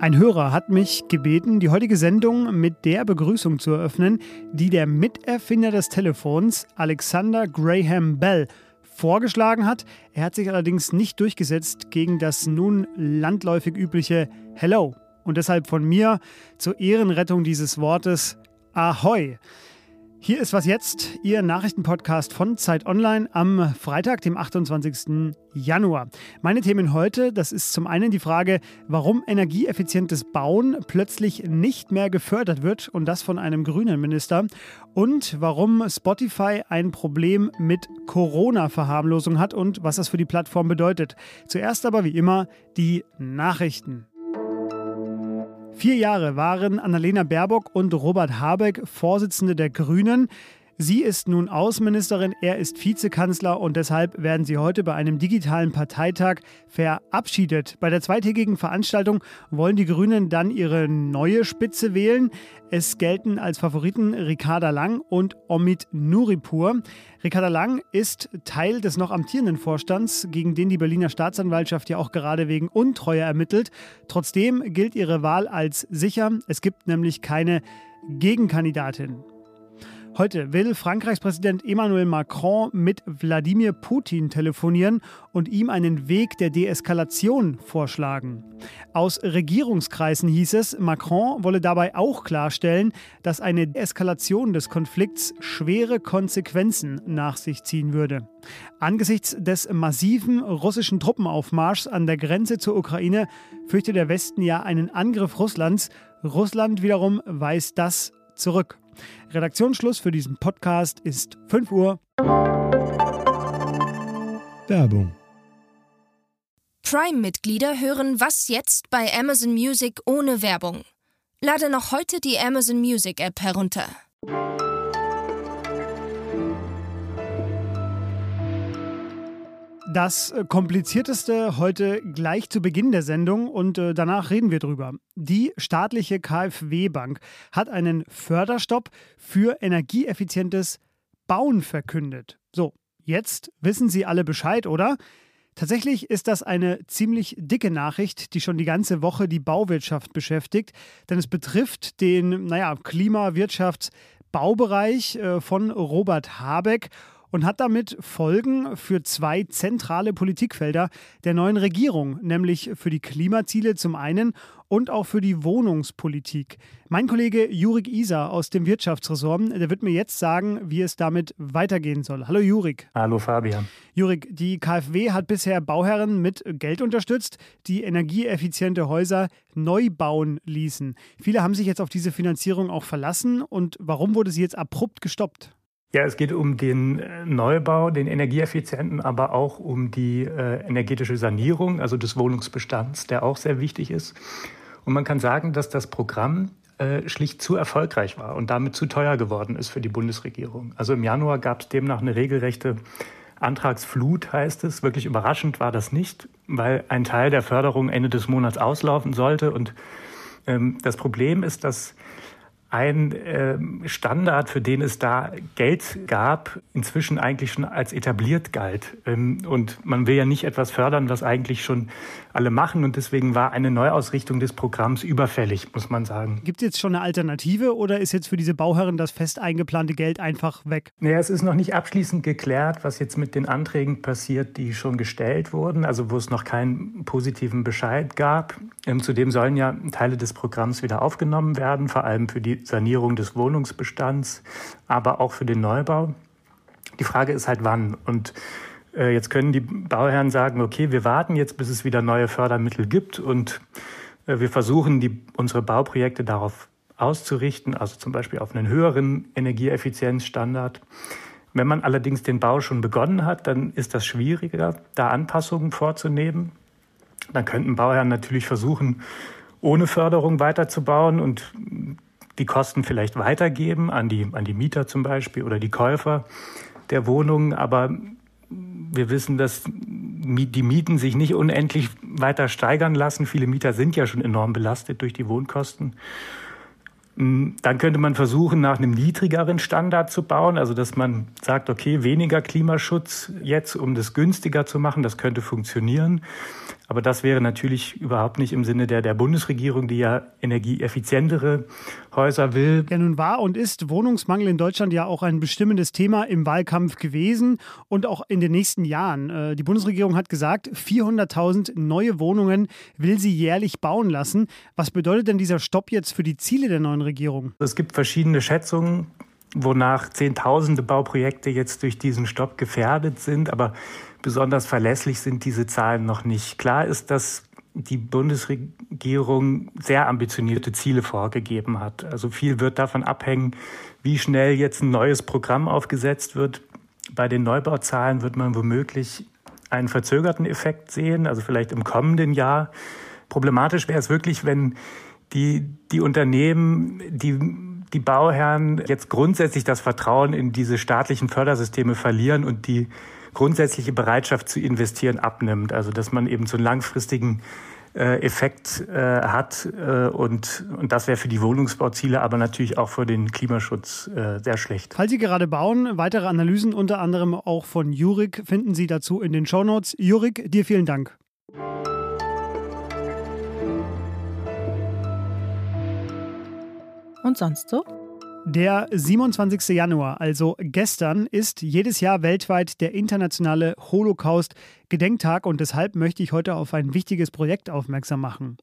Ein Hörer hat mich gebeten, die heutige Sendung mit der Begrüßung zu eröffnen, die der Miterfinder des Telefons, Alexander Graham Bell, vorgeschlagen hat. Er hat sich allerdings nicht durchgesetzt gegen das nun landläufig übliche Hello. Und deshalb von mir zur Ehrenrettung dieses Wortes Ahoi. Hier ist was jetzt, Ihr Nachrichtenpodcast von Zeit Online am Freitag, dem 28. Januar. Meine Themen heute, das ist zum einen die Frage, warum energieeffizientes Bauen plötzlich nicht mehr gefördert wird und das von einem grünen Minister und warum Spotify ein Problem mit Corona-Verharmlosung hat und was das für die Plattform bedeutet. Zuerst aber wie immer die Nachrichten. Vier Jahre waren Annalena Baerbock und Robert Habeck Vorsitzende der Grünen. Sie ist nun Außenministerin, er ist Vizekanzler und deshalb werden sie heute bei einem digitalen Parteitag verabschiedet. Bei der zweitägigen Veranstaltung wollen die Grünen dann ihre neue Spitze wählen. Es gelten als Favoriten Ricarda Lang und Omid Nuripur. Ricarda Lang ist Teil des noch amtierenden Vorstands, gegen den die Berliner Staatsanwaltschaft ja auch gerade wegen Untreue ermittelt. Trotzdem gilt ihre Wahl als sicher. Es gibt nämlich keine Gegenkandidatin. Heute will Frankreichs Präsident Emmanuel Macron mit Wladimir Putin telefonieren und ihm einen Weg der Deeskalation vorschlagen. Aus Regierungskreisen hieß es, Macron wolle dabei auch klarstellen, dass eine Deeskalation des Konflikts schwere Konsequenzen nach sich ziehen würde. Angesichts des massiven russischen Truppenaufmarschs an der Grenze zur Ukraine fürchtet der Westen ja einen Angriff Russlands. Russland wiederum weist das zurück. Redaktionsschluss für diesen Podcast ist 5 Uhr. Werbung. Prime-Mitglieder hören Was jetzt bei Amazon Music ohne Werbung. Lade noch heute die Amazon Music App herunter. Das äh, komplizierteste heute gleich zu Beginn der Sendung und äh, danach reden wir drüber. Die staatliche KfW-Bank hat einen Förderstopp für energieeffizientes Bauen verkündet. So, jetzt wissen Sie alle Bescheid, oder? Tatsächlich ist das eine ziemlich dicke Nachricht, die schon die ganze Woche die Bauwirtschaft beschäftigt, denn es betrifft den, naja, Klimawirtschaftsbaubereich äh, von Robert Habeck und hat damit Folgen für zwei zentrale Politikfelder der neuen Regierung, nämlich für die Klimaziele zum einen und auch für die Wohnungspolitik. Mein Kollege Jurik Isa aus dem Wirtschaftsressort, der wird mir jetzt sagen, wie es damit weitergehen soll. Hallo Jurik. Hallo Fabian. Jurik, die KfW hat bisher Bauherren mit Geld unterstützt, die energieeffiziente Häuser neu bauen ließen. Viele haben sich jetzt auf diese Finanzierung auch verlassen und warum wurde sie jetzt abrupt gestoppt? Ja, es geht um den äh, Neubau, den energieeffizienten, aber auch um die äh, energetische Sanierung, also des Wohnungsbestands, der auch sehr wichtig ist. Und man kann sagen, dass das Programm äh, schlicht zu erfolgreich war und damit zu teuer geworden ist für die Bundesregierung. Also im Januar gab es demnach eine regelrechte Antragsflut, heißt es. Wirklich überraschend war das nicht, weil ein Teil der Förderung Ende des Monats auslaufen sollte. Und ähm, das Problem ist, dass ein äh, Standard, für den es da Geld gab, inzwischen eigentlich schon als etabliert galt. Ähm, und man will ja nicht etwas fördern, was eigentlich schon alle machen. Und deswegen war eine Neuausrichtung des Programms überfällig, muss man sagen. Gibt es jetzt schon eine Alternative oder ist jetzt für diese Bauherren das fest eingeplante Geld einfach weg? Naja, es ist noch nicht abschließend geklärt, was jetzt mit den Anträgen passiert, die schon gestellt wurden, also wo es noch keinen positiven Bescheid gab. Ähm, zudem sollen ja Teile des Programms wieder aufgenommen werden, vor allem für die Sanierung des Wohnungsbestands, aber auch für den Neubau. Die Frage ist halt wann. Und äh, jetzt können die Bauherren sagen, okay, wir warten jetzt, bis es wieder neue Fördermittel gibt und äh, wir versuchen, die, unsere Bauprojekte darauf auszurichten, also zum Beispiel auf einen höheren Energieeffizienzstandard. Wenn man allerdings den Bau schon begonnen hat, dann ist das schwieriger, da Anpassungen vorzunehmen. Dann könnten Bauherren natürlich versuchen, ohne Förderung weiterzubauen und die Kosten vielleicht weitergeben an die, an die Mieter zum Beispiel oder die Käufer der Wohnungen. Aber wir wissen, dass die Mieten sich nicht unendlich weiter steigern lassen. Viele Mieter sind ja schon enorm belastet durch die Wohnkosten. Hm, dann könnte man versuchen, nach einem niedrigeren Standard zu bauen, also dass man sagt, okay, weniger Klimaschutz jetzt, um das günstiger zu machen, das könnte funktionieren. Aber das wäre natürlich überhaupt nicht im Sinne der, der Bundesregierung, die ja energieeffizientere Häuser will. Ja, nun war und ist Wohnungsmangel in Deutschland ja auch ein bestimmendes Thema im Wahlkampf gewesen und auch in den nächsten Jahren. Äh, die Bundesregierung hat gesagt, 400.000 neue Wohnungen will sie jährlich bauen lassen. Was bedeutet denn dieser Stopp jetzt für die Ziele der neuen Regierung? Es gibt verschiedene Schätzungen wonach Zehntausende Bauprojekte jetzt durch diesen Stopp gefährdet sind. Aber besonders verlässlich sind diese Zahlen noch nicht. Klar ist, dass die Bundesregierung sehr ambitionierte Ziele vorgegeben hat. Also viel wird davon abhängen, wie schnell jetzt ein neues Programm aufgesetzt wird. Bei den Neubauzahlen wird man womöglich einen verzögerten Effekt sehen, also vielleicht im kommenden Jahr. Problematisch wäre es wirklich, wenn die, die Unternehmen, die die Bauherren jetzt grundsätzlich das Vertrauen in diese staatlichen Fördersysteme verlieren und die grundsätzliche Bereitschaft zu investieren abnimmt. Also dass man eben so einen langfristigen äh, Effekt äh, hat äh, und, und das wäre für die Wohnungsbauziele, aber natürlich auch für den Klimaschutz äh, sehr schlecht. Falls Sie gerade bauen, weitere Analysen unter anderem auch von Jurik finden Sie dazu in den Shownotes. Jurik, dir vielen Dank. Und sonst so? Der 27. Januar, also gestern, ist jedes Jahr weltweit der internationale Holocaust Gedenktag und deshalb möchte ich heute auf ein wichtiges Projekt aufmerksam machen.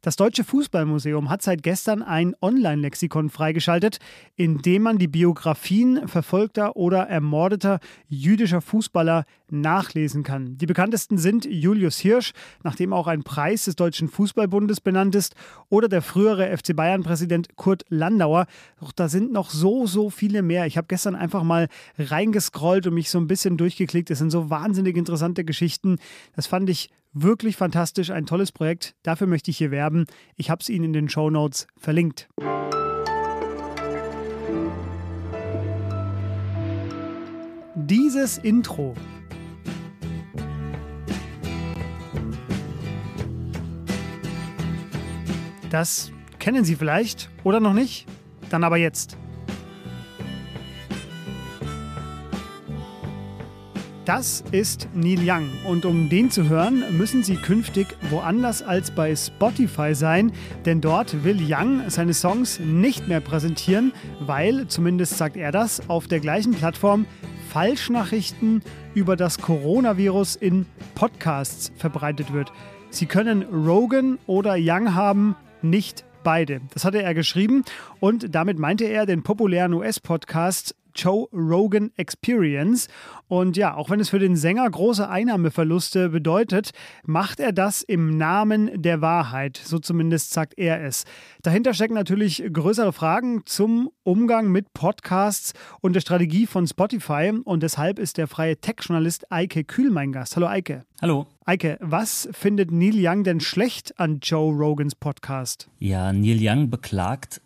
Das Deutsche Fußballmuseum hat seit gestern ein Online-Lexikon freigeschaltet, in dem man die Biografien verfolgter oder ermordeter jüdischer Fußballer nachlesen kann. Die bekanntesten sind Julius Hirsch, nach dem auch ein Preis des Deutschen Fußballbundes benannt ist, oder der frühere FC Bayern-Präsident Kurt Landauer. Doch da sind noch so, so viele mehr. Ich habe gestern einfach mal reingescrollt und mich so ein bisschen durchgeklickt. Es sind so wahnsinnig interessante Geschichten. Geschichten. Das fand ich wirklich fantastisch, ein tolles Projekt. Dafür möchte ich hier werben. Ich habe es Ihnen in den Show Notes verlinkt. Dieses Intro Das kennen Sie vielleicht oder noch nicht? Dann aber jetzt. Das ist Neil Young und um den zu hören, müssen Sie künftig woanders als bei Spotify sein, denn dort will Young seine Songs nicht mehr präsentieren, weil, zumindest sagt er das, auf der gleichen Plattform Falschnachrichten über das Coronavirus in Podcasts verbreitet wird. Sie können Rogan oder Young haben, nicht beide. Das hatte er geschrieben und damit meinte er den populären US-Podcast Joe Rogan Experience. Und ja, auch wenn es für den Sänger große Einnahmeverluste bedeutet, macht er das im Namen der Wahrheit. So zumindest sagt er es. Dahinter stecken natürlich größere Fragen zum Umgang mit Podcasts und der Strategie von Spotify. Und deshalb ist der freie Tech-Journalist Eike Kühl mein Gast. Hallo Eike. Hallo. Eike, was findet Neil Young denn schlecht an Joe Rogans Podcast? Ja, Neil Young beklagt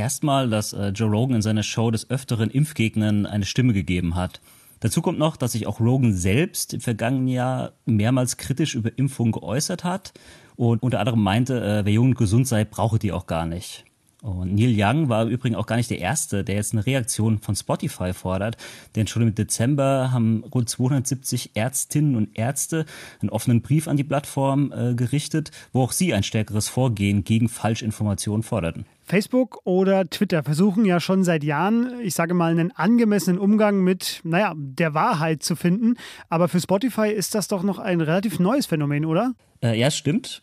erstmal, dass äh, Joe Rogan in seiner Show des Öfteren Impfgegnern eine Stimme gegeben hat. Dazu kommt noch, dass sich auch Rogan selbst im vergangenen Jahr mehrmals kritisch über Impfungen geäußert hat und unter anderem meinte, äh, wer jung und gesund sei, brauche die auch gar nicht. Und Neil Young war im Übrigen auch gar nicht der Erste, der jetzt eine Reaktion von Spotify fordert. Denn schon im Dezember haben rund 270 Ärztinnen und Ärzte einen offenen Brief an die Plattform äh, gerichtet, wo auch sie ein stärkeres Vorgehen gegen Falschinformationen forderten. Facebook oder Twitter versuchen ja schon seit Jahren, ich sage mal, einen angemessenen Umgang mit, naja, der Wahrheit zu finden. Aber für Spotify ist das doch noch ein relativ neues Phänomen, oder? Äh, ja, es stimmt.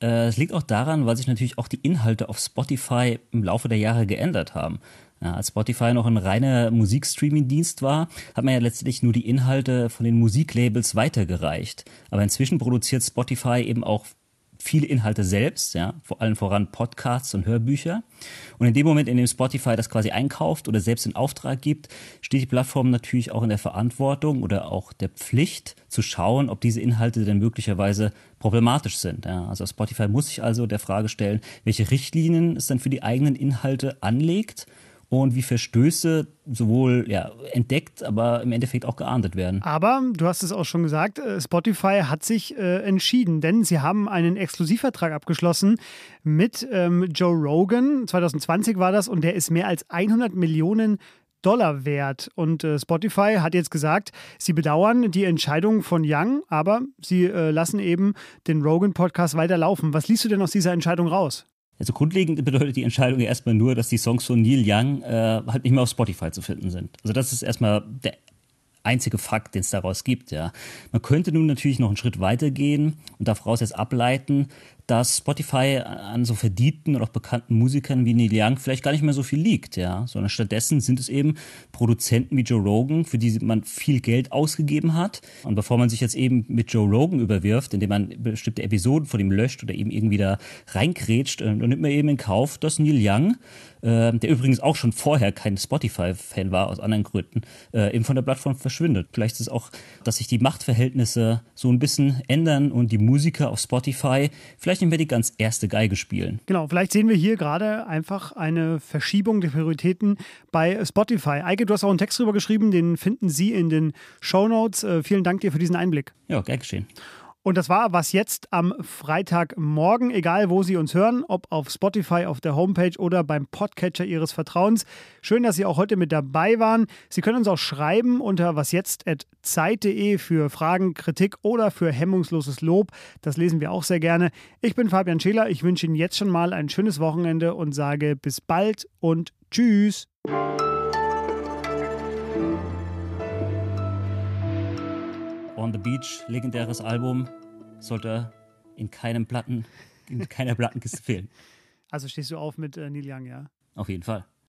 Äh, es liegt auch daran, weil sich natürlich auch die Inhalte auf Spotify im Laufe der Jahre geändert haben. Ja, als Spotify noch ein reiner Musikstreaming-Dienst war, hat man ja letztlich nur die Inhalte von den Musiklabels weitergereicht. Aber inzwischen produziert Spotify eben auch viele Inhalte selbst, ja, vor allem voran Podcasts und Hörbücher. Und in dem Moment, in dem Spotify das quasi einkauft oder selbst in Auftrag gibt, steht die Plattform natürlich auch in der Verantwortung oder auch der Pflicht zu schauen, ob diese Inhalte denn möglicherweise problematisch sind. Ja. Also Spotify muss sich also der Frage stellen, welche Richtlinien es dann für die eigenen Inhalte anlegt und wie Verstöße sowohl ja, entdeckt, aber im Endeffekt auch geahndet werden. Aber du hast es auch schon gesagt, äh, Spotify hat sich äh, entschieden, denn sie haben einen Exklusivvertrag abgeschlossen mit ähm, Joe Rogan. 2020 war das und der ist mehr als 100 Millionen Dollar wert. Und äh, Spotify hat jetzt gesagt, sie bedauern die Entscheidung von Young, aber sie äh, lassen eben den Rogan-Podcast weiterlaufen. Was liest du denn aus dieser Entscheidung raus? Also grundlegend bedeutet die Entscheidung ja erstmal nur, dass die Songs von Neil Young äh, halt nicht mehr auf Spotify zu finden sind. Also das ist erstmal der einzige Fakt, den es daraus gibt. Ja. Man könnte nun natürlich noch einen Schritt weiter gehen und daraus jetzt ableiten, dass Spotify an so verdienten und auch bekannten Musikern wie Neil Young vielleicht gar nicht mehr so viel liegt, ja, sondern stattdessen sind es eben Produzenten wie Joe Rogan, für die man viel Geld ausgegeben hat. Und bevor man sich jetzt eben mit Joe Rogan überwirft, indem man bestimmte Episoden von ihm löscht oder eben irgendwie da reinkrätscht, dann nimmt man eben in Kauf, dass Neil Young äh, der übrigens auch schon vorher kein Spotify-Fan war, aus anderen Gründen, äh, eben von der Plattform verschwindet. Vielleicht ist es auch, dass sich die Machtverhältnisse so ein bisschen ändern und die Musiker auf Spotify vielleicht nicht mehr die ganz erste Geige spielen. Genau, vielleicht sehen wir hier gerade einfach eine Verschiebung der Prioritäten bei Spotify. Eike, du hast auch einen Text drüber geschrieben, den finden Sie in den Show Notes. Äh, vielen Dank dir für diesen Einblick. Ja, gern geschehen. Und das war was jetzt am Freitagmorgen, egal wo Sie uns hören, ob auf Spotify, auf der Homepage oder beim Podcatcher Ihres Vertrauens. Schön, dass Sie auch heute mit dabei waren. Sie können uns auch schreiben unter wasjetzt.zeit.de für Fragen, Kritik oder für hemmungsloses Lob. Das lesen wir auch sehr gerne. Ich bin Fabian Scheler. Ich wünsche Ihnen jetzt schon mal ein schönes Wochenende und sage bis bald und tschüss. On the Beach, legendäres Album, sollte in keinem Platten, in keiner Plattenkiste fehlen. Also stehst du auf mit äh, Neil Young, ja? Auf jeden Fall.